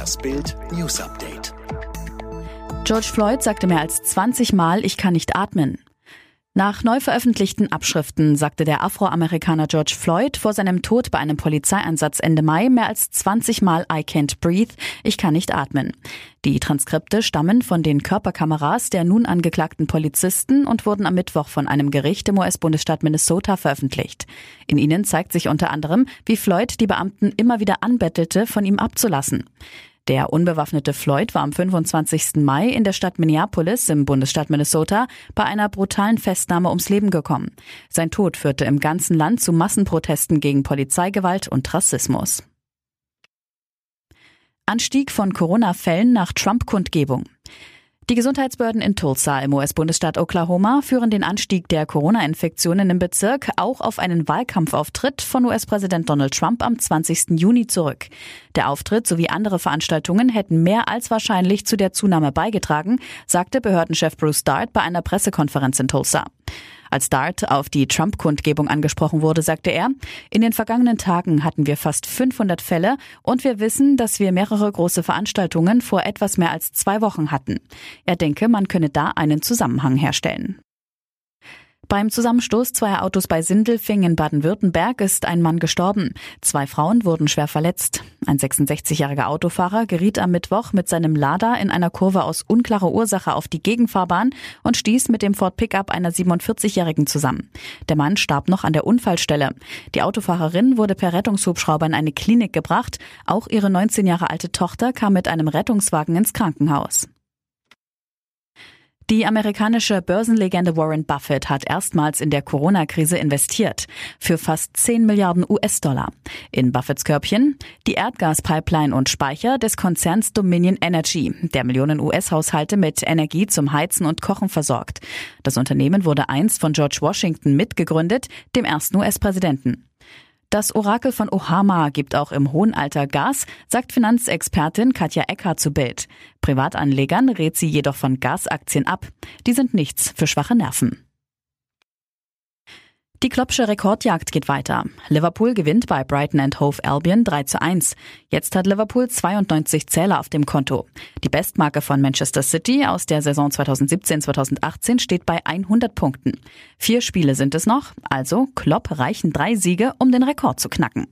Das Bild News Update. George Floyd sagte mehr als 20 Mal, ich kann nicht atmen. Nach neu veröffentlichten Abschriften sagte der Afroamerikaner George Floyd vor seinem Tod bei einem Polizeieinsatz Ende Mai mehr als 20 Mal I can't breathe, ich kann nicht atmen. Die Transkripte stammen von den Körperkameras der nun angeklagten Polizisten und wurden am Mittwoch von einem Gericht im US-Bundesstaat Minnesota veröffentlicht. In ihnen zeigt sich unter anderem, wie Floyd die Beamten immer wieder anbettelte, von ihm abzulassen. Der unbewaffnete Floyd war am 25. Mai in der Stadt Minneapolis im Bundesstaat Minnesota bei einer brutalen Festnahme ums Leben gekommen. Sein Tod führte im ganzen Land zu Massenprotesten gegen Polizeigewalt und Rassismus. Anstieg von Corona-Fällen nach Trump-Kundgebung. Die Gesundheitsbehörden in Tulsa im US-Bundesstaat Oklahoma führen den Anstieg der Corona-Infektionen im Bezirk auch auf einen Wahlkampfauftritt von US-Präsident Donald Trump am 20. Juni zurück. Der Auftritt sowie andere Veranstaltungen hätten mehr als wahrscheinlich zu der Zunahme beigetragen, sagte Behördenchef Bruce Dart bei einer Pressekonferenz in Tulsa. Als Dart auf die Trump-Kundgebung angesprochen wurde, sagte er, in den vergangenen Tagen hatten wir fast 500 Fälle und wir wissen, dass wir mehrere große Veranstaltungen vor etwas mehr als zwei Wochen hatten. Er denke, man könne da einen Zusammenhang herstellen. Beim Zusammenstoß zweier Autos bei Sindelfing in Baden-Württemberg ist ein Mann gestorben. Zwei Frauen wurden schwer verletzt. Ein 66-jähriger Autofahrer geriet am Mittwoch mit seinem Lader in einer Kurve aus unklarer Ursache auf die Gegenfahrbahn und stieß mit dem Ford Pickup einer 47-jährigen zusammen. Der Mann starb noch an der Unfallstelle. Die Autofahrerin wurde per Rettungshubschrauber in eine Klinik gebracht. Auch ihre 19 Jahre alte Tochter kam mit einem Rettungswagen ins Krankenhaus. Die amerikanische Börsenlegende Warren Buffett hat erstmals in der Corona-Krise investiert. Für fast 10 Milliarden US-Dollar. In Buffetts Körbchen die Erdgaspipeline und Speicher des Konzerns Dominion Energy, der Millionen US-Haushalte mit Energie zum Heizen und Kochen versorgt. Das Unternehmen wurde einst von George Washington mitgegründet, dem ersten US-Präsidenten. Das Orakel von Ohama gibt auch im hohen Alter Gas, sagt Finanzexpertin Katja Eckhardt zu Bild. Privatanlegern rät sie jedoch von Gasaktien ab. Die sind nichts für schwache Nerven. Die Kloppsche Rekordjagd geht weiter. Liverpool gewinnt bei Brighton and Hove Albion 3 zu 1. Jetzt hat Liverpool 92 Zähler auf dem Konto. Die Bestmarke von Manchester City aus der Saison 2017-2018 steht bei 100 Punkten. Vier Spiele sind es noch, also Klopp reichen drei Siege, um den Rekord zu knacken.